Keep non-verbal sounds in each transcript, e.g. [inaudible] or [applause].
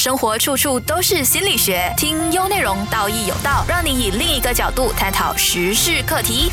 生活处处都是心理学，听优内容，道义有道，让你以另一个角度探讨时事课题。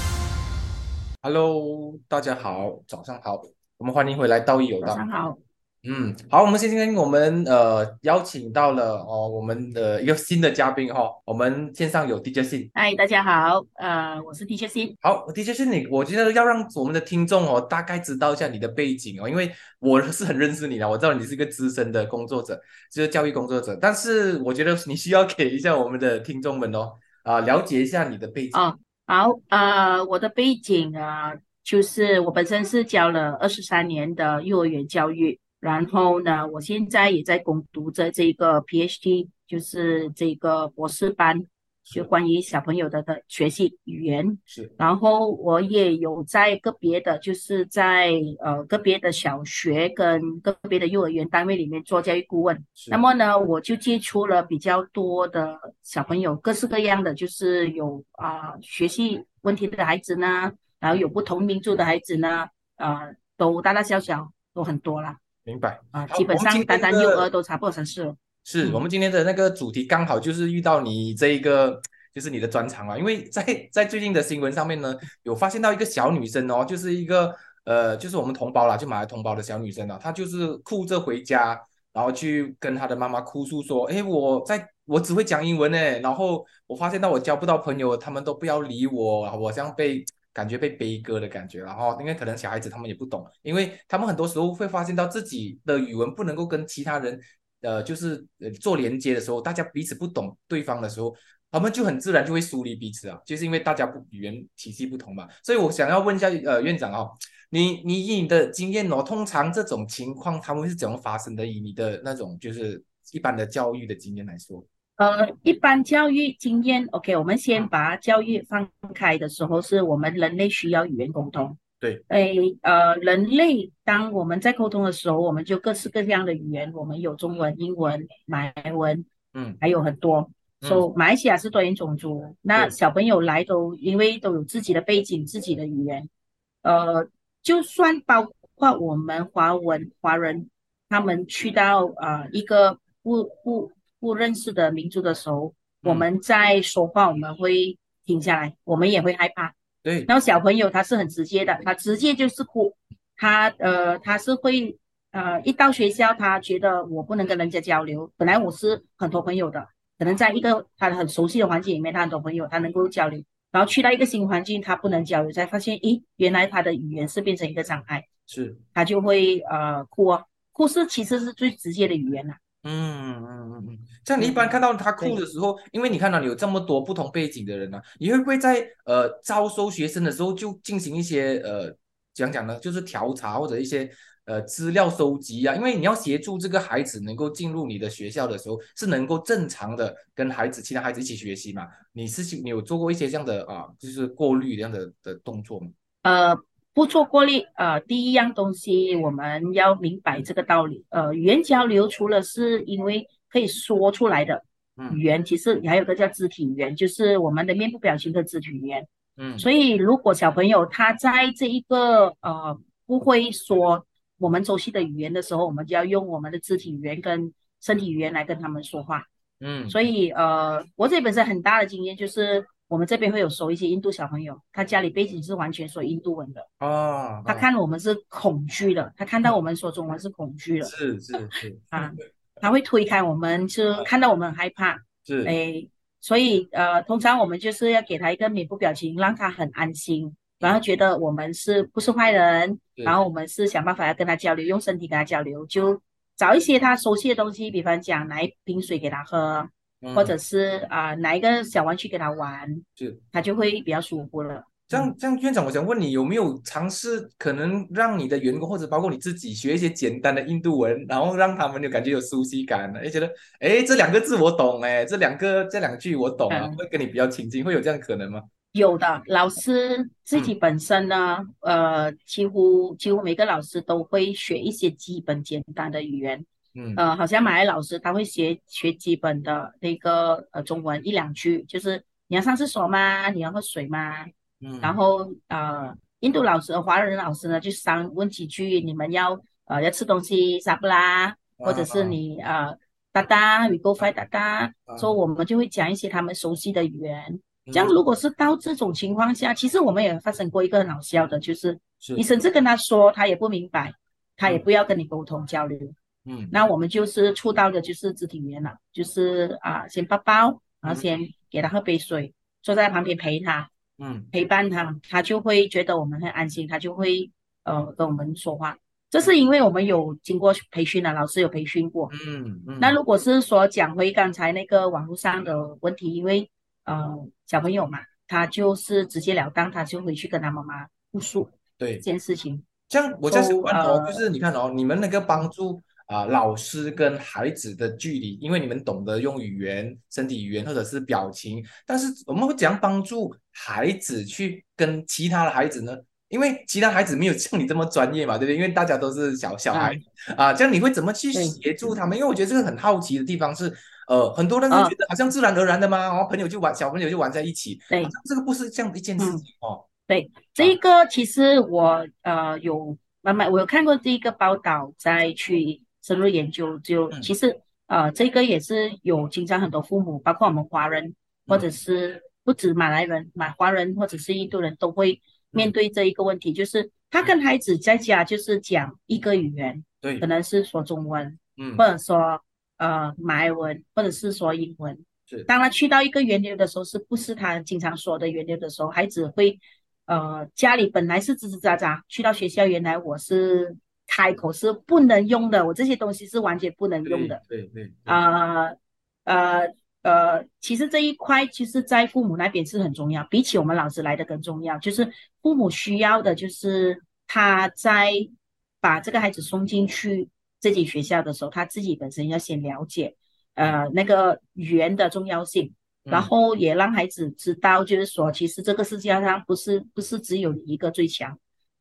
Hello，大家好，早上好，我们欢迎回来道义有道。早上好，嗯，好，我们今天我们呃邀请到了哦我们的一个新的嘉宾哈、哦，我们线上有 DJ 信。嗨，大家好，呃，我是 DJC，好，DJ 信你，我觉得要让我们的听众哦大概知道一下你的背景哦，因为我是很认识你的，我知道你是一个资深的工作者，就是教育工作者，但是我觉得你需要给一下我们的听众们哦啊、了解一下你的背景。哦，好，呃，我的背景啊、就是我本身是教了二十三年的幼儿园教育，然后呢，我现在也在攻读着这个 PhD，就是这个博士班，就关于小朋友的的学习语言。是然后我也有在个别的，就是在呃个别的小学跟个别的幼儿园单位里面做教育顾问。是，那么呢，我就接触了比较多的小朋友，各式各样的，就是有啊、学习问题的孩子呢，然后有不同民族的孩子呢，啊、都大大小小都很多啦，明白。啊、基本上单单幼的儿都差不多三四了。是我们今天的那个主题刚好就是遇到你这一个，就是你的专长啊。因为在在最近的新闻上面呢，有发现到一个小女生哦，就是一个呃，就是我们同胞啦，就马来同胞的小女生啊，她就是哭着回家，然后去跟她的妈妈哭诉说，哎，我在我只会讲英文诶，然后我发现到我交不到朋友，他们都不要理我，我好像被。感觉被悲歌的感觉，然后因为可能小孩子他们也不懂，因为他们很多时候会发现到自己的语文不能够跟其他人呃，就是呃做连接的时候，大家彼此不懂对方的时候，他们就很自然就会疏离彼此啊，就是因为大家不语言体系不同嘛。所以我想要问一下呃院长哦，你你以你的经验哦，通常这种情况他们是怎么发生的？以你的那种就是一般的教育的经验来说，呃，一般教育经验，OK，我们先把教育放开的时候，是我们人类需要语言沟通。对，诶，呃，人类当我们在沟通的时候，我们就各式各样的语言，我们有中文、英文、马来文，嗯还有很多。所 so 马来西亚是多元种族，那小朋友来都因为都有自己的背景、自己的语言，呃，就算包括我们华文华人，他们去到呃一个不不不认识的民族的时候，我嗯。们在说话我们会停下来，我们也会害怕。对，然后小朋友他是很直接的，他直接就是哭，他呃他是会呃一到学校，他觉得我不能跟人家交流，本来我是很多朋友的，可能在一个他很熟悉的环境里面，他很多朋友，他能够交流，然后去到一个新环境，他不能交流，才发现，咦，原来他的语言是变成一个障碍，是，他就会呃哭啊，哭是其实是最直接的语言啦、嗯嗯嗯嗯，像你一般嗯看到他哭的时候，因为你看到你有这么多不同背景的人呢、你会不会在呃招收学生的时候就进行一些呃讲讲呢，就是调查或者一些呃资料收集啊？因为你要协助这个孩子能够进入你的学校的时候，是能够正常的跟孩子其他孩子一起学习嘛？你是你有做过一些这样的啊，就是过滤这样的的动作吗？呃，不做过滤，呃，第一样东西我们要明白这个道理。呃，语言交流除了是因为可以说出来的嗯语言，其实还有个叫肢体语言，就是我们的面部表情的肢体语言。嗯，所以，如果小朋友他在这一个呃不会说我们熟悉的语言的时候，我们就要用我们的肢体语言跟身体语言来跟他们说话。嗯，所以呃，我这里本身很大的经验就是，我们这边会有收一些印度小朋友，他家里背景是完全说印度文的。哦，他啊看我们是恐惧的，他看到我们说中文是恐惧的是是是啊，他会推开我们，是看到我们很害怕，是，哎，所以呃，通常我们就是要给他一个面部表情，让他很安心，然后觉得我们是不是坏人，然后我们是想办法要跟他交流，用身体跟他交流，就找一些他熟悉的东西，比方讲拿一瓶水给他喝，或者嗯是啊、拿一个小玩具给他玩，是。他就会比较舒服了。这样，这样，院长，我想问你，有没有尝试可能让你的员工或者包括你自己学一些简单的印度文，然后让他们有感觉有熟悉感，哎，觉得哎这两个字我懂，哎，这两个这两句我懂啊，嗯会跟你比较亲近，会有这样可能吗？有的老师自己本身呢，呃，几乎几乎每个老师都会学一些基本简单的语言，嗯呃，好像马来老师他会学学基本的那个呃中文一两句，就是你要上厕所吗？你要喝水吗？嗯，然后呃，印度老师、呃华人老师呢，就上问几句，你们要呃要吃东西啥不啦？或者是啊你呃哒哒，we go find 哒哒，啊所以我们就会讲一些他们熟悉的语言。嗯这样如果是到这种情况下，其实我们也发生过一个很好笑的，就是是你甚至跟他说，他也不明白，他也嗯不要跟你沟通交流。嗯那我们就是触到的就是肢体语言了，就是啊，先抱抱，然后嗯先给他喝杯水，坐在旁边陪他，嗯陪伴他，他就会觉得我们很安心，他就会呃跟我们说话。这是因为我们有经过培训的，老师有培训过。嗯嗯，那如果是说讲回刚才那个网络上的问题，因为呃小朋友嘛，他就是直截了当，他就回去跟他妈妈复述对这，件事情。这样我在想哦，呃就是你看哦，你们那个帮助啊、老师跟孩子的距离，因为你们懂得用语言、身体语言或者是表情，但是我们会怎样帮助孩子去跟其他的孩子呢？因为其他孩子没有像你这么专业嘛，对不对？因为大家都是小小孩啊，这样你会怎么去对协助他们？因为我觉得这个很好奇的地方是，呃，很多人会啊觉得好像自然而然的嘛，然后朋友就玩，小朋友就玩在一起，对好像这个不是这样的一件事嗯情哦。对，这个其实我呃有慢慢我有看过这一个报道，再去深入研究，就嗯。其实呃这个也是有经常很多父母，包括我们华人或者是不止马来人、马华人或者是印度人都会面对这一个问题，就是他跟孩子在家就是讲一个语言，对。可，能是说中文，嗯。或者说呃马来文，或者是说英文。是。当他去到一个源流的时候，是不是他经常说的源流的时候，孩子会呃家里本来是吱吱喳喳，去到学校原来我是开口是不能用的，我这些东西是完全不能用的。对对对，啊呃呃，其实这一块其实，在父母那边是很重要，比起我们老师来的更重要。就是父母需要的，就是他在把这个孩子送进去自己学校的时候，他自己本身要先了解呃那个语言的重要性，然嗯后也让孩子知道，就是说，其实这个世界上不是不是只有你一个最强。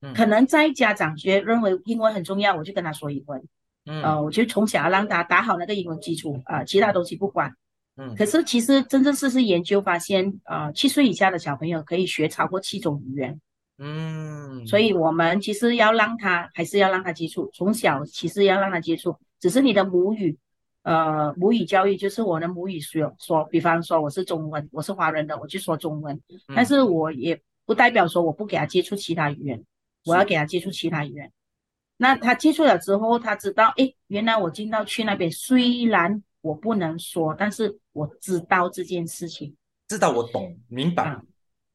嗯。可能在家长觉认为英文很重要，我就跟他说英文。嗯。呃，我就从小让他打好那个英文基础啊、其他东西不管。嗯。可是其实真正事实研究发现，呃，七岁以下的小朋友可以学超过七种语言，嗯，所以我们其实要让他还是要让他接触，从小其实要让他接触，只是你的母语，呃，母语教育就是我的母语说说，比方说我是中文，我是华人的，我就说中文，但嗯是我也不代表说我不给他接触其他语言，我要给他接触其他语言。那他接触了之后，他知道，哎，原来我进到去那边，虽然我不能说，但是我知道这件事情，知道我懂明白啊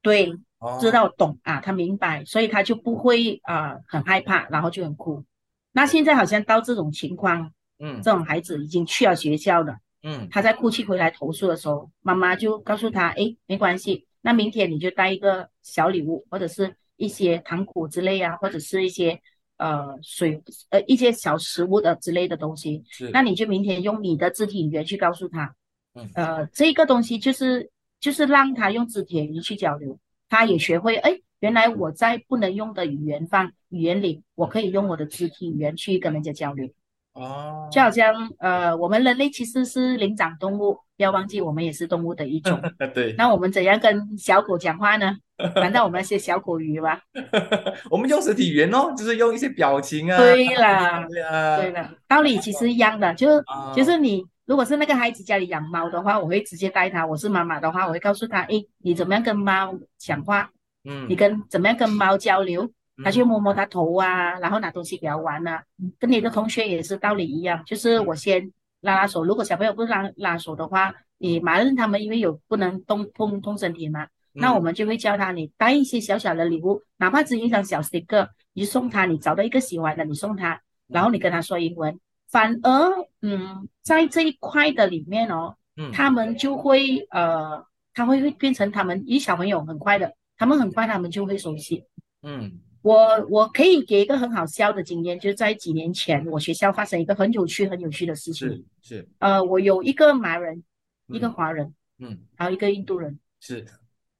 对，哦，知道懂啊，他明白，所以他就不会啊、呃很害怕，然后就很哭。那现在好像到这种情况，嗯这种孩子已经去了学校了，嗯他在哭泣回来投诉的时候，妈妈就告诉他，哎，没关系，那明天你就带一个小礼物，或者是一些糖果之类啊，或者是一些呃水呃一些小食物的之类的东西，是那你就明天用你的肢体语言去告诉他，嗯呃，这个东西就是就是让他用肢体语言去交流，他也学会，哎，原来我在不能用的语言方语言里，我可以用我的肢体语言去跟人家交流。哦，就好像呃，我们人类其实是灵长动物，不要忘记我们也是动物的一种。[laughs] 对，那我们怎样跟小狗讲话呢？[laughs] 难道我们要学小狗语吗？[laughs] 我们用实体语言哦，就是用一些表情啊，对啦，对啦，道理其实一样的，就啊就是你如果是那个孩子家里养猫的话，我会直接带他；我是妈妈的话，我会告诉他，诶，你怎么样跟猫讲话？嗯，你跟怎么样跟猫交流？他嗯去摸摸它头啊，然后拿东西给它玩啊。跟你的同学也是道理一样，就是我先拉拉手，如果小朋友不拉拉手的话，你马上他们因为有不能动碰碰身体嘛，那我嗯们就会教他，你带一些小小的礼物，哪怕只有一张小 sticker，你就送他，你找到一个喜欢的，你送他，然后你跟他说英文。反而，嗯，在这一块的里面哦，嗯他们就会呃，他会会变成他们，一小朋友很快的，他们很快他们就会熟悉。嗯我我可以给一个很好笑的经验，就是在几年前，我学校发生一个很有趣、很有趣的事情。是是呃，我有一个马人，一个嗯华人，嗯还有一个印度人。是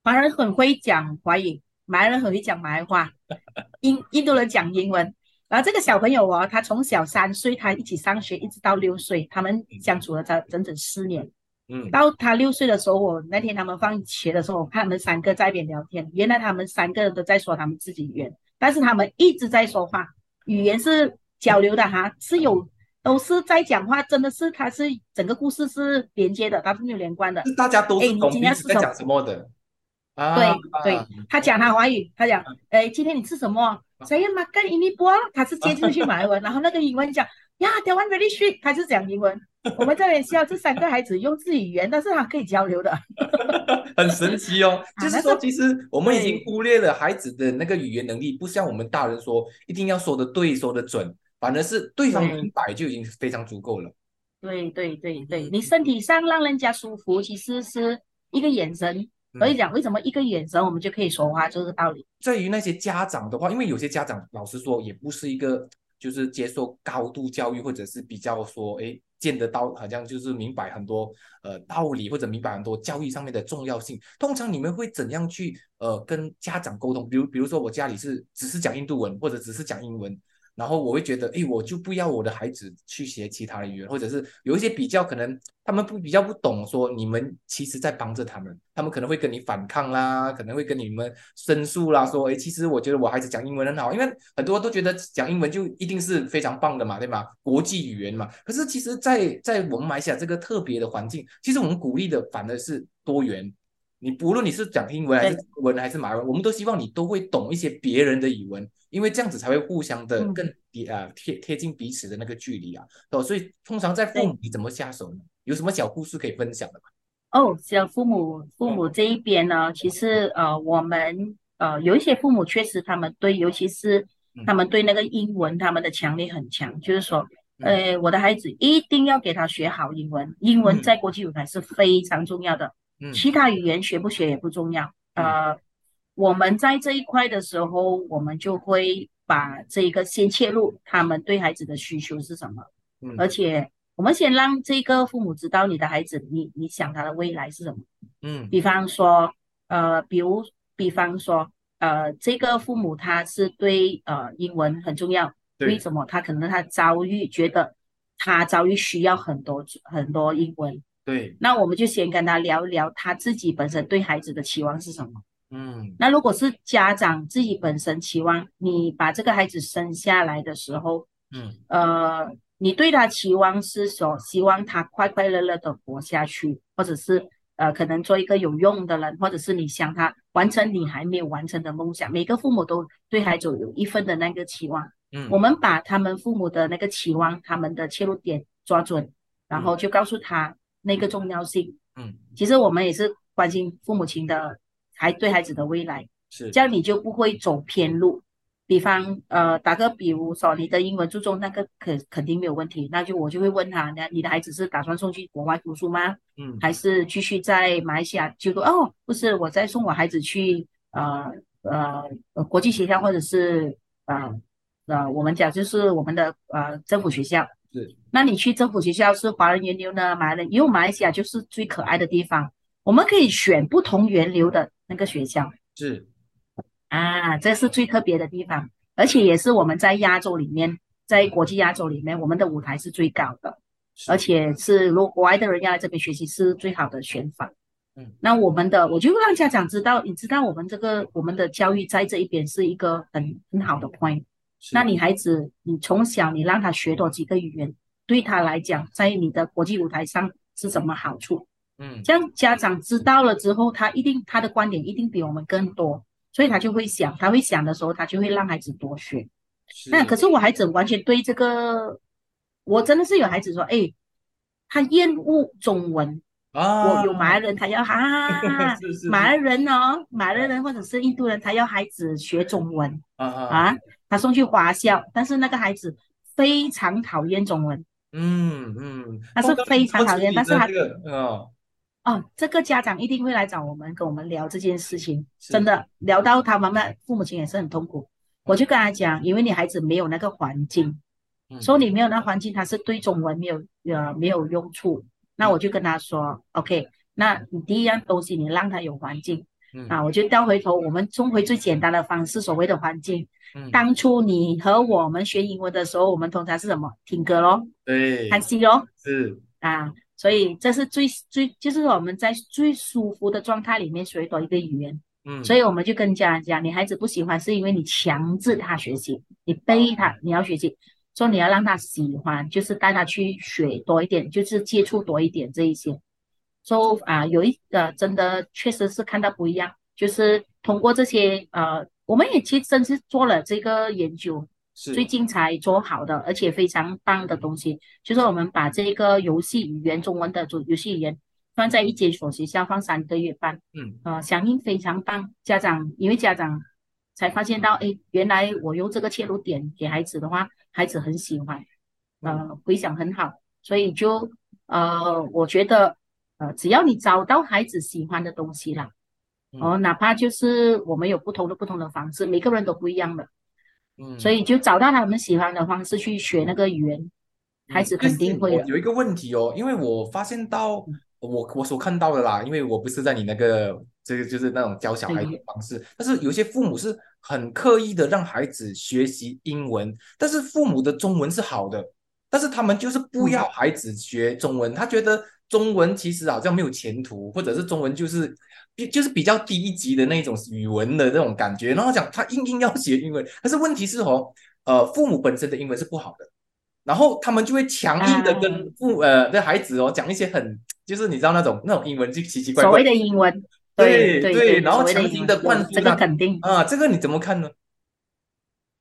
华人很会讲华语，马来人很会讲马来话，[laughs] 印印度人讲英文。然后这个小朋友哦，他从小三岁，他一起上学，一直到六岁，他们相处了整整整四年。嗯到他六岁的时候，我那天他们放学的时候，我看他们三个在一边聊天，原来他们三个人都在说他们自己语言，但是他们一直在说话，语言是交流的哈，是有都是在讲话，真的是他是整个故事是连接的，它是没有连贯的。是大家都是懂彼今天是什么此在讲什么的啊？对对，他讲他华语，他讲，哎，今天你吃什么？Saya makan ini buah，他是接进去马来文，[laughs] 然后那个英文讲呀，that one very sweet，他就讲英文。[laughs] 我们这边需要，这三个孩子用自己语言，但是他可以交流的。[laughs] 很神奇哦，就是说，其实我们已经忽略了孩子的那个语言能力，不像我们大人说一定要说的对、说的准，反而是对方明白就已经非常足够了。对对对对，你身体上让人家舒服，其实是一个眼神。所以嗯讲，为什么一个眼神我们就可以说话，就是道理。在于那些家长的话，因为有些家长老实说也不是一个就是接受高度教育，或者是比较说哎见得到，好像就是明白很多呃道理或者明白很多教育上面的重要性。通常你们会怎样去呃跟家长沟通？比如比如说我家里是只是讲印度文，或者只是讲英文。然后我会觉得，诶，我就不要我的孩子去学其他的语言，或者是有一些比较可能他们不比较不懂，说你们其实在帮着他们，他们可能会跟你反抗啦，可能会跟你们申诉啦，说，诶，其实我觉得我孩子讲英文很好，因为很多都觉得讲英文就一定是非常棒的嘛，对吗？国际语言嘛。可是其实在，在我们马来西亚这个特别的环境，其实我们鼓励的反而是多元。你不论你是讲英文还是中文还是马来文，我们都希望你都会懂一些别人的语文，因为这样子才会互相的嗯。更贴啊贴贴近彼此的那个距离啊。哦，所以通常在父母你怎么下手呢？有什么小故事可以分享的吗？哦，像父母父母这一边呢，其实呃，我们呃有一些父母确实他们对，尤其是嗯。他们对那个英文他们的强烈很强，就是说，嗯。呃，我的孩子一定要给他学好英文，英文嗯。在国际舞台是非常重要的，嗯其他语言学不学也不重要。呃，我们在这一块的时候，我们就会把这个先切入他们对孩子的需求是什么。嗯而且我们先让这个父母知道你的孩子，你你想他的未来是什么。嗯比方说，呃，比如比方说，呃，这个父母他是对呃英文很重要，为什么？他可能他遭遇觉得他遭遇需要很多很多英文，对那我们就先跟他聊一聊他自己本身对孩子的期望是什么。嗯那如果是家长自己本身期望你把这个孩子生下来的时候，嗯呃，你对他期望是说，希望他快快乐乐的活下去，或者是呃，可能做一个有用的人，或者是你想他完成你还没有完成的梦想。每个父母都对孩子有一份的那个期望，嗯我们把他们父母的那个期望，他们的切入点抓准，然后就告诉他那个重要性。嗯其实我们也是关心父母亲的孩对孩子的未来。是这样你就不会走偏路。比方，呃，打个比如说，你的英文注重那个肯肯定没有问题，那就我就会问他，那你的孩子是打算送去国外读书吗？嗯还是继续在马来西亚就读？哦，不是，我在送我孩子去呃呃呃国际学校，或者是呃呃我们讲就是我们的呃政府学校。是那你去政府学校是华人源流呢，马来人，因为马来西亚就是最可爱的地方，我们可以选不同源流的那个学校。是啊，这是最特别的地方，而且也是我们在亚洲里面，在国际亚洲里面，我们的舞台是最高的，而且是如果国外的人要来这边学习是最好的选法。嗯，那我们的我就让家长知道，你知道我们这个我们的教育在这一边是一个很很好的 point。是。那你孩子，你从小你让他学多几个语言，对他来讲，在你的国际舞台上是什么好处？嗯。这样家长知道了之后，他一定他的观点一定比我们更多，所以他就会想，他会想的时候，他就会让孩子多学。那可是我孩子完全对这个，我真的是有孩子说，哎，他厌恶中文。啊，我有马来人，他要啊，[laughs] 是是。马来人哦，马来人或者是印度人，他要孩子学中文。啊啊。啊，他送去华校，但是那个孩子非常讨厌中文。嗯嗯，他是非常讨厌但是他这个哦哦，这个家长一定会来找我们，跟我们聊这件事情，真的聊到他们的父母亲也是很痛苦。我就跟他讲，因为你孩子没有那个环境，嗯说你没有那环境，他是对中文没有呃没有用处。那我就跟他说，OK，那你第一样东西你让他有环境嗯啊，我就调回头，我们中回最简单的方式，所谓的环境。嗯当初你和我们学英文的时候，我们通常是什么？听歌咯，对看戏咯，是啊，所以这是最最就是我们在最舒服的状态里面学多一个语言。嗯所以我们就跟家人讲，你孩子不喜欢是因为你强制他学习，你逼他，你要学习。说你要让他喜欢，就是带他去学多一点，就是接触多一点这一些。说啊，有一个真的确实是看到不一样，就是通过这些呃，我们也其实真是做了这个研究，最近才做好的，而且非常棒的东西，就是我们把这个游戏语言中文的主游戏语言放在一间所学校放三个月半，嗯。呃，响应非常棒，家长因为家长才发现到，哎，原来我用这个切入点给孩子的话，孩子很喜欢，呃，回响很好，所以就呃，我觉得呃，只要你找到孩子喜欢的东西啦，哦，哪怕就是我们有不同的不同的方式，每个人都不一样的，嗯，所以就找到他们喜欢的方式去学那个语言，孩子肯定会的。有一个问题哦，因为我发现到我我所看到的啦，因为我不是在你那个这个就是那种教小孩的方式，但是有些父母是很刻意的让孩子学习英文，但是父母的中文是好的，但是他们就是不要孩子学中文，他觉得中文其实好像没有前途，或者是中文就是比就是比较低一级的那种语文的那种感觉，然后讲他硬硬要学英文，可是问题是哦，呃，父母本身的英文是不好的。然后他们就会强硬的跟父、呃的孩子哦讲一些很就是你知道那种那种英文就奇奇怪怪所谓的英文，对对对然后强行的灌输他这个肯定。啊，这个你怎么看呢？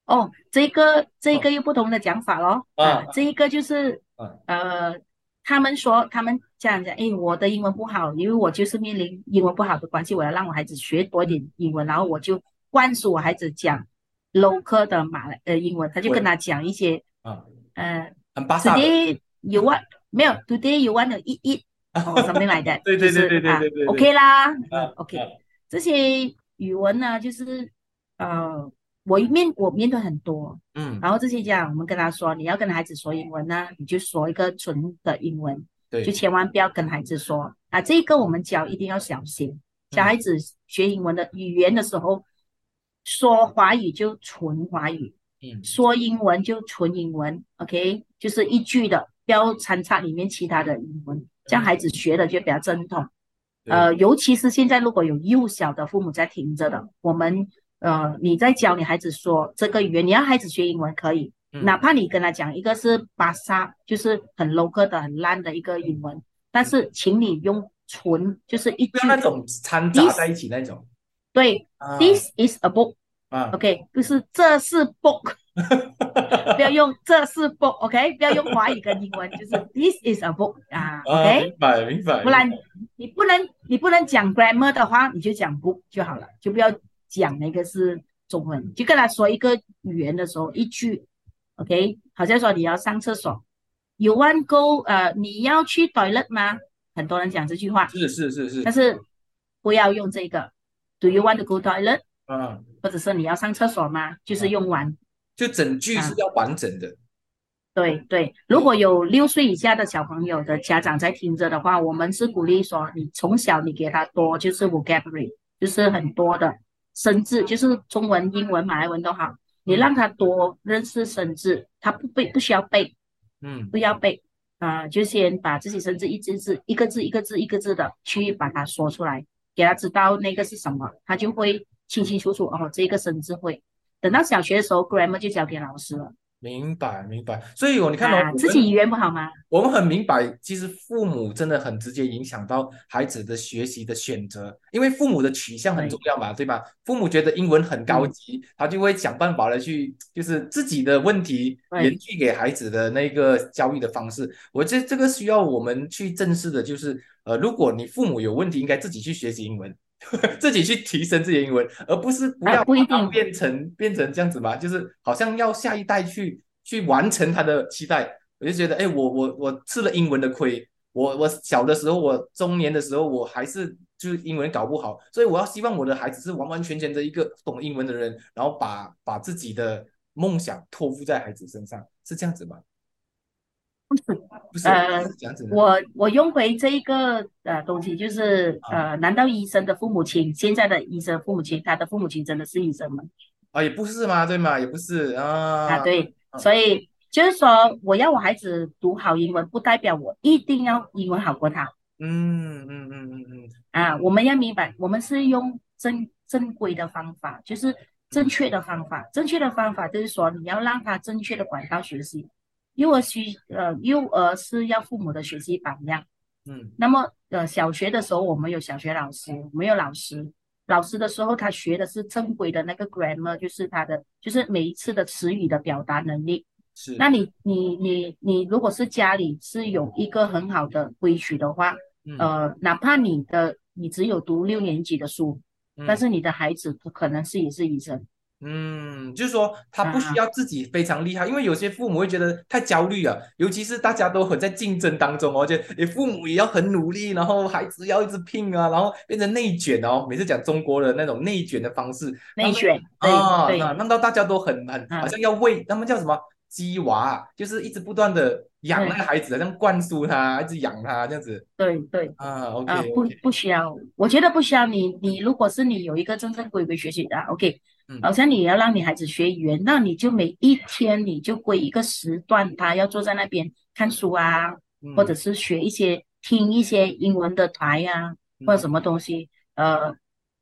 哦，这个这个又不同的讲法咯。啊啊，这一个就是啊呃，他们说他们这样讲，诶，我的英文不好，因为我就是面临英文不好的关系，我要让我孩子学多一点英文，然后我就灌输我孩子讲 local 的马来呃英文，他就跟他讲一些啊，呃，，today you want 没有 today you want to eat eat [laughs] 哦 something like that，对对对对对对，OK 啦啊，OK。啊。这些语文呢，就是呃，我面我面对很多，嗯，然后这些家长我们跟他说，你要跟孩子说英文呢，你就说一个纯的英文，对。就千万不要跟孩子说啊，这个我们教一定要小心，小孩子学英文的语言的时候，说华语就纯华语，嗯。说英文就纯英文，OK，就是一句的，不要掺插里面其他的英文，这样孩子学的就比较正统。呃，尤其是现在如果有幼小的父母在听着的，我们呃你在教你孩子说这个语言，你要孩子学英文可以，嗯哪怕你跟他讲一个是巴萨，就是很 local 的、很烂的一个英文，但是请你用纯，就是一句那种掺杂在一起那种。对啊，This is a book。啊。OK，就是这是 book，[laughs] 不要用这是 book，OK，、不要用华语跟英文，就是 this is a book 啊啊，，OK，、明白明白，不然你不能你不能讲 grammar 的话，你就讲 book 就好了，就不要讲那个是中文，就跟他说一个语言的时候一句，OK，好像说你要上厕所，You want go，呃，你要去 toilet 吗？很多人讲这句话，是是是是。但是不要用这个，Do you want to go toilet？嗯，或者是你要上厕所吗？就是用完。就整句是要完整的，对对，如果有六岁以下的小朋友的家长在听着的话，我们是鼓励说，你从小你给他多就是 vocabulary，就是很多的生字，就是中文、英文、马来文都好，你让他多认识生字，他不背不需要背，嗯不要背啊、就先把这些生字一字字、一个字一个字一个字的去把它说出来，给他知道那个是什么，他就会清清楚楚哦，这个生字会。等到小学的时候，grammar 就交给老师了。明白明白，所以我，你看哦，啊，自己语言不好吗？我们很明白，其实父母真的很直接影响到孩子的学习的选择，因为父母的取向很重要嘛，对吧？父母觉得英文很高级，他就会想办法来去，就是自己的问题延续给孩子的那个教育的方式。我觉得这个需要我们去正视的，就是呃，如果你父母有问题，应该自己去学习英文。[laughs] 自己去提升自己的英文，而不是不要啊不一定变成变成这样子吧，就是好像要下一代去去完成他的期待。我就觉得，哎，我我我吃了英文的亏，我我小的时候，我中年的时候，我还是就是英文搞不好，所以我要希望我的孩子是完完全全的一个懂英文的人，然后把把自己的梦想托付在孩子身上，是这样子吗？不是，呃。我我用回这一个呃东西，就是呃，难道医生的父母亲，现在的医生父母亲，他的父母亲真的是医生吗？啊，也不是嘛，对吗？也不是啊。啊，对，啊所以就是说，我要我孩子读好英文，不代表我一定要英文好过他嗯嗯嗯嗯嗯，啊。我们要明白，我们是用正正规的方法，就是正确的方法，正确的方法就是说你要让他正确的管道学习。幼儿需呃，幼儿是要父母的学习榜样。嗯那么呃，小学的时候我们有小学老师，我们有老师。老师的时候，他学的是正规的那个 grammar，就是他的就是每一次的词语的表达能力。是，那你你你你，如果是家里是有一个很好的规矩的话，嗯呃，哪怕你的你只有读六年级的书，嗯但是你的孩子可能是也是医生。嗯，就是说他不需啊要自己非常厉害，因为有些父母会觉得太焦虑了，尤其是大家都很在竞争当中哦，觉得你父母也要很努力，然后孩子要一直拼啊，然后变成内卷哦。每次讲中国的那种内卷的方式，内选，对啊，对那让到大家都很很嗯好像要为，他们叫什么鸡娃啊，就是一直不断的养那个孩子，好像灌输他，一直养他这样子对对啊。OK 啊，不不需要，我觉得不需要你。你如果是你有一个真正规规学习的，OK，嗯好像你要让你孩子学语言，那你就每一天你就规一个时段，他要坐在那边看书啊，嗯或者是学一些听一些英文的台啊，或者什么东西。呃，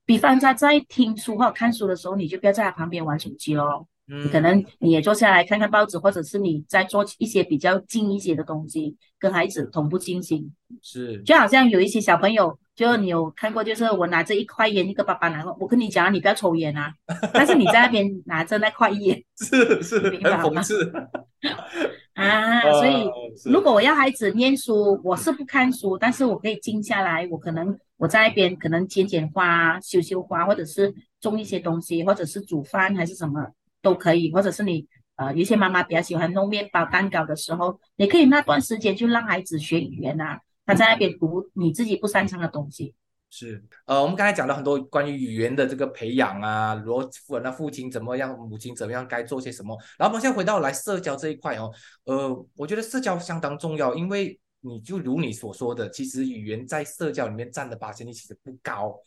比方他在听书或看书的时候，你就不要在他旁边玩手机咯。可能你也坐下来看看报纸，或者是你在做一些比较近一些的东西，跟孩子同步进行。是。就好像有一些小朋友，就你有看过，就是我拿着一块烟，一个爸爸拿过，我跟你讲，你不要抽烟啊，[laughs] 但是你在那边拿着那块烟 [laughs] 是是很明白吗讽刺。[laughs] 啊，所以如果我要孩子念书，我是不看书，但是我可以静下来，我可能我在那边可能剪剪花、修修花，或者是种一些东西，或者是煮饭还是什么都可以，或者是你呃，有些妈妈比较喜欢弄面包、蛋糕的时候，你可以那段时间就让孩子学语言啊，他在那边读你自己不擅长的东西。是，呃，我们刚才讲了很多关于语言的这个培养啊，如果父那父亲怎么样，母亲怎么样，该做些什么。然后我们现在回到来社交这一块哦，呃，我觉得社交相当重要，因为你就如你所说的，其实语言在社交里面占的八千率其实不高，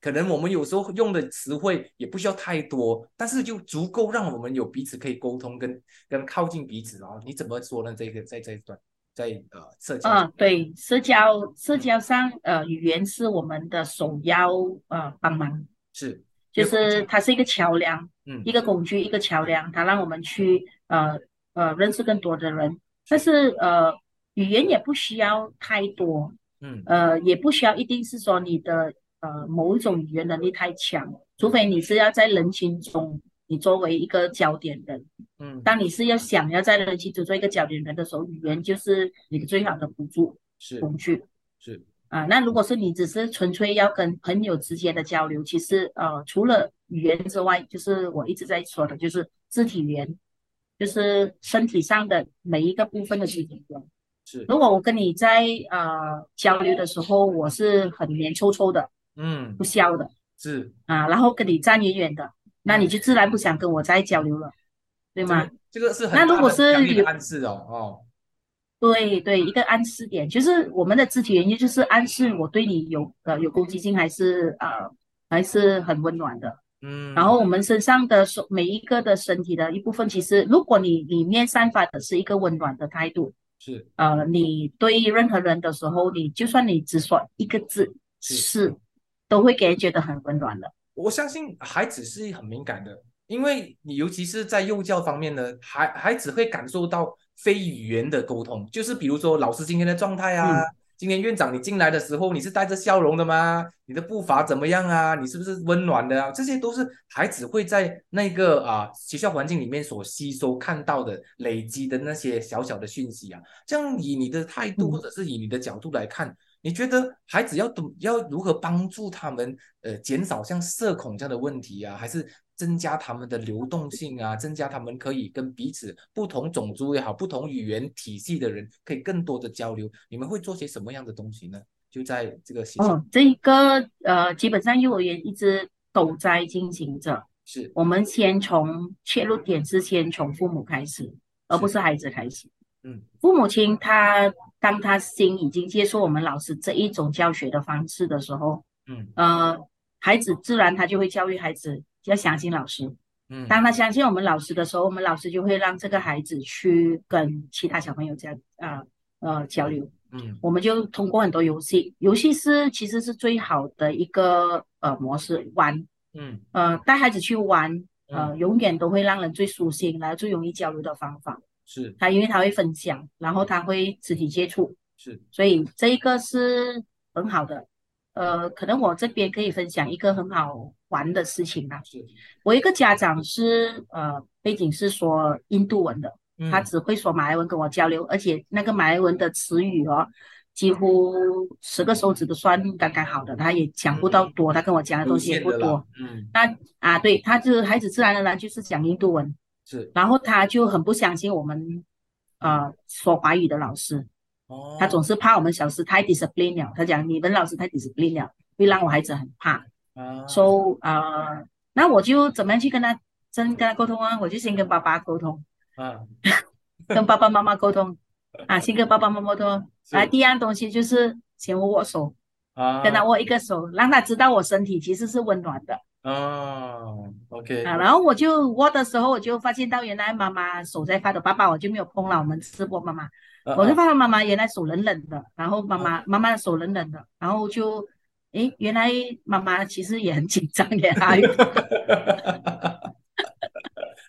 可能我们有时候用的词汇也不需要太多，但是就足够让我们有彼此可以沟通跟跟靠近彼此啊。你怎么说呢？这个在这一段在呃社交啊，对，社交社交上，呃，语言是我们的首要呃帮忙，是就是它是一个桥梁，嗯一个工具，一个桥梁，它让我们去呃呃认识更多的人。但是呃，语言也不需要太多，嗯呃，也不需要一定是说你的呃某一种语言能力太强，除非你是要在人群中，你作为一个焦点人。嗯当你是要想要在人群中做一个焦点人的时候，语言就是你的最好的辅助是工具。是啊，那如果是你只是纯粹要跟朋友之间的交流，其实呃，除了语言之外，就是我一直在说的，就是肢体语言，就是身体上的每一个部分的肢体语言。是如果我跟你在呃交流的时候，我是很黏臭臭的，嗯。不笑的。是。啊，然后跟你站远远的，那你就自然不想跟我再交流了，对吗？这个是很那如果是有烈的暗示哦，哦，对对，一个暗示点就是我们的肢体语言，就是暗示我对你有呃有攻击性，还是呃还是很温暖的。嗯，然后我们身上的手每一个的身体的一部分，其实如果你里面散发的是一个温暖的态度，是。呃，你对任何人的时候，你就算你只说一个字是。是，都会给人觉得很温暖的。我相信孩子是很敏感的，因为你尤其是在幼教方面呢，孩孩子会感受到非语言的沟通，就是比如说老师今天的状态啊，今天院长你进来的时候你是带着笑容的吗？你的步伐怎么样啊？你是不是温暖的啊？这些都是孩子会在那个啊学校环境里面所吸收看到的累积的那些小小的讯息啊。这样以你的态度嗯或者是以你的角度来看。你觉得孩子要懂要如何帮助他们呃减少像社恐这样的问题啊，还是增加他们的流动性啊，增加他们可以跟彼此不同种族也好、不同语言体系的人可以更多的交流？你们会做些什么样的东西呢？就在这个学校、哦，这一个呃，基本上幼儿园一直都在进行着。是我们先从切入点是先从父母开始，而不是孩子开始。嗯父母亲他当他心已经接受我们老师这一种教学的方式的时候，嗯。呃，孩子自然他就会教育孩子要相信老师。嗯。当他相信我们老师的时候，我们老师就会让这个孩子去跟其他小朋友交啊呃交流。嗯。我们就通过很多游戏，游戏是其实是最好的一个呃模式，玩。嗯。呃带孩子去玩，呃，嗯。永远都会让人最舒心，然后最容易交流的方法。是。他因为他会分享，然后他会肢体接触，是。所以这一个是很好的。呃，可能我这边可以分享一个很好玩的事情吧。是，我一个家长是呃背景是说印度文的，他嗯只会说马来文跟我交流，而且那个马来文的词语哦，几乎十个手指都算刚刚好的，他也讲不到多，他跟我讲的东西也不多。，嗯。那啊，对，他就是孩子自然而然就是讲印度文，是。然后他就很不相信我们呃说华语的老师，哦，他总是怕我们小师太 discipline 了，他讲你们老师太 discipline 了，会让我孩子很怕。啊。So 呃，那我就怎么样去跟他真跟他沟通啊？我就先跟爸爸沟通，啊。[laughs] 跟爸爸妈妈沟通。啊，[laughs] 先跟爸爸妈妈沟通。是。啊，第一样东西就是先握握手，啊。跟他握一个手，让他知道我身体其实是温暖的哦，OK 啊。然后我就握的时候，我就发现到原来妈妈手在发抖，爸爸我就没有碰了，我们吃过妈妈。啊我就发现妈妈原来手冷冷的，然后妈妈妈妈的手冷冷的，然后就，诶，原来妈妈其实也很紧张的，还 [laughs]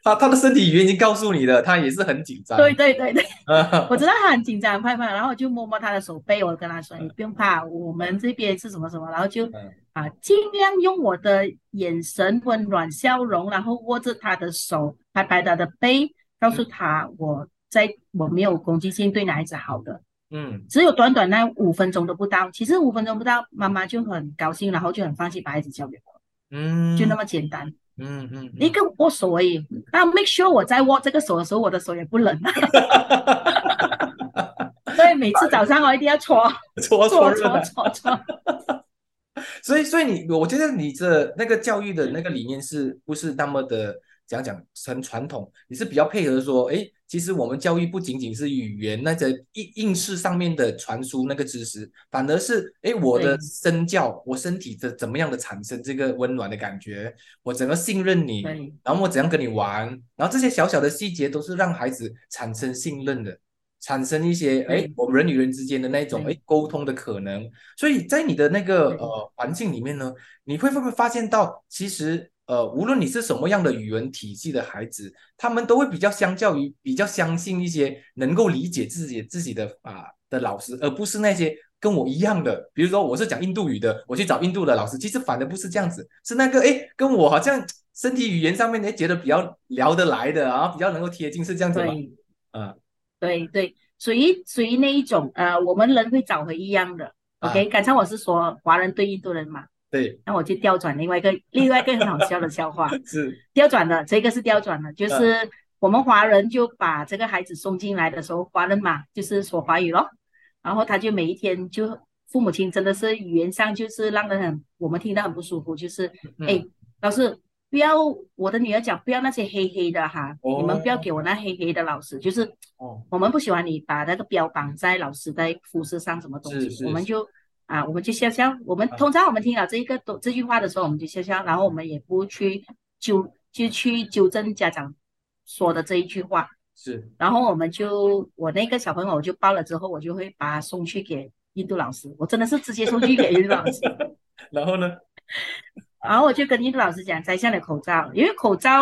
他他的身体语言已经告诉你了，他也是很紧张。对对对对，啊，[laughs] 我知道他很紧张，害怕，然后我就摸摸他的手背，我跟他说，你不用怕，我们这边是什么什么，然后就嗯。啊，尽量用我的眼神温暖笑容，然后握着他的手，拍拍他的背，告诉他我在我没有攻击性，对男孩子好的。嗯。只有短短那五分钟都不到，其实五分钟不到，妈妈就很高兴，然后就很放心把孩子交给我，嗯，就那么简单，嗯嗯，一个握手而已。那 make sure 我在握这个手的时候，我的手也不冷，[laughs] 所以每次早上我一定要搓搓搓搓搓。搓搓。所以，所以你，我觉得你的那个教育的那个理念是不是那么的讲讲很传统？你是比较配合说，哎，其实我们教育不仅仅是语言那个应应试上面的传输那个知识，反而是，哎，我的身教，我身体的怎么样的产生这个温暖的感觉，我怎么信任你，然后我怎样跟你玩，然后这些小小的细节都是让孩子产生信任的，产生一些哎，我们人与人之间的那种对。哎沟通的可能。所以在你的那个呃环境里面呢，你会不会发现到，其实呃，无论你是什么样的语文体系的孩子，他们都会比较相较于比较相信一些能够理解自己自己的啊的老师，而不是那些。跟我一样的，比如说我是讲印度语的，我去找印度的老师，其实反而不是这样子，是那个哎，跟我好像身体语言上面哎觉得比较聊得来的啊，比较能够贴近，是这样子吗？对啊，对对，属于属于那一种呃，我们人会找回一样的。啊 OK，刚才我是说华人对印度人嘛，对，那我就调转另外一个另外一个很好笑的笑话。[laughs] 是，调转的，这个是调转的，嗯。就是我们华人就把这个孩子送进来的时候，华人嘛就是说华语咯，然后他就每一天就父母亲真的是语言上就是让人很我们听到很不舒服，就是嗯。哎，老师不要我的女儿讲不要那些黑黑的哈，你们不要哦给我那黑黑的老师，就是哦，我们不喜欢你把那个标榜在老师的肤色上什么东西，是是是我们就啊，我们就笑笑。我们啊通常我们听了这一个都这句话的时候，我们就笑笑，然后我们也不去纠就去纠正家长说的这一句话，是，然后我们就我那个小朋友我就报了之后，我就会把他送去给印度老师，我真的是直接送去给印度老师。[laughs] 然后呢？然后我就跟印度老师讲摘下了口罩，因为口罩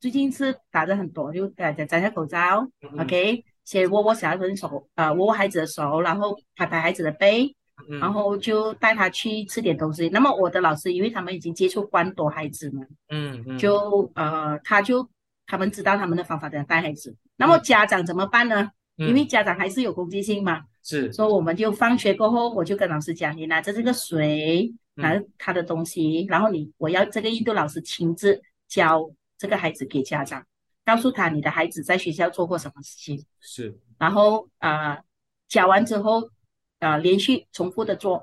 最近是打的很多，就讲摘下口罩。嗯 OK，先握握小孩子的手，呃，握握孩子的手，然后拍拍孩子的背，嗯。然后就带他去吃点东西。那么我的老师，因为他们已经接触关多孩子们，嗯嗯，就呃，他就他们知道他们的方法怎样带孩子。那么家长怎么办呢？因为嗯家长还是有攻击性嘛，是。所以我们就放学过后，我就跟老师讲，你拿着这个水，拿着他的东西，然后你我要这个印度老师亲自教这个孩子给家长，告诉他你的孩子在学校做过什么事情，是，然后啊、呃教完之后啊、呃连续重复的做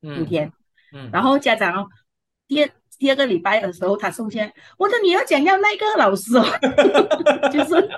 五嗯天，嗯，然后家长哦，第二第二个礼拜的时候他送进来，我的女儿讲要那个老师哦，[laughs] 就是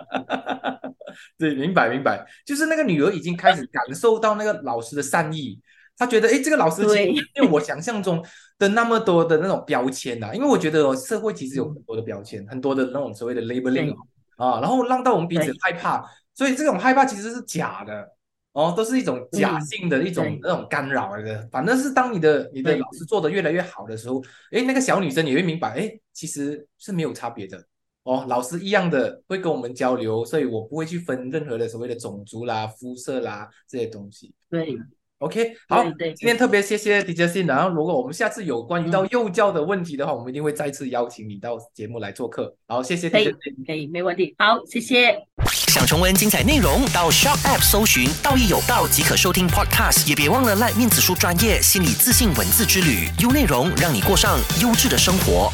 [laughs] 对，明白明白，就是那个女儿已经开始感受到那个老师的善意，她觉得哎，这个老师其实对没有我想象中的那么多的那种标签呐、因为我觉得哦，社会其实有很多的标签，很多的那种所谓的 labeling 哦啊，然后让到我们彼此害怕，所以这种害怕其实是假的。哦，都是一种假嗯性的一种对。那种干扰来的，反正是当你的你的老师做的越来越好的时候，哎，那个小女生也会明白，哎，其实是没有差别的，哦，老师一样的会跟我们交流，所以我不会去分任何的所谓的种族啦、肤色啦这些东西。对，OK，好，对对今天特别谢谢 DJ 信，然后如果我们下次有关于到幼教的问题的话，我们一定会再次邀请你到节目来做客。好，谢谢可以 DJ 信。可以，没问题。好，谢谢。想重温精彩内容，到 Shock App 搜寻“道义有道”即可收听 Podcast。也别忘了赖面子书专业心理自信文字之旅，优内容让你过上优质的生活。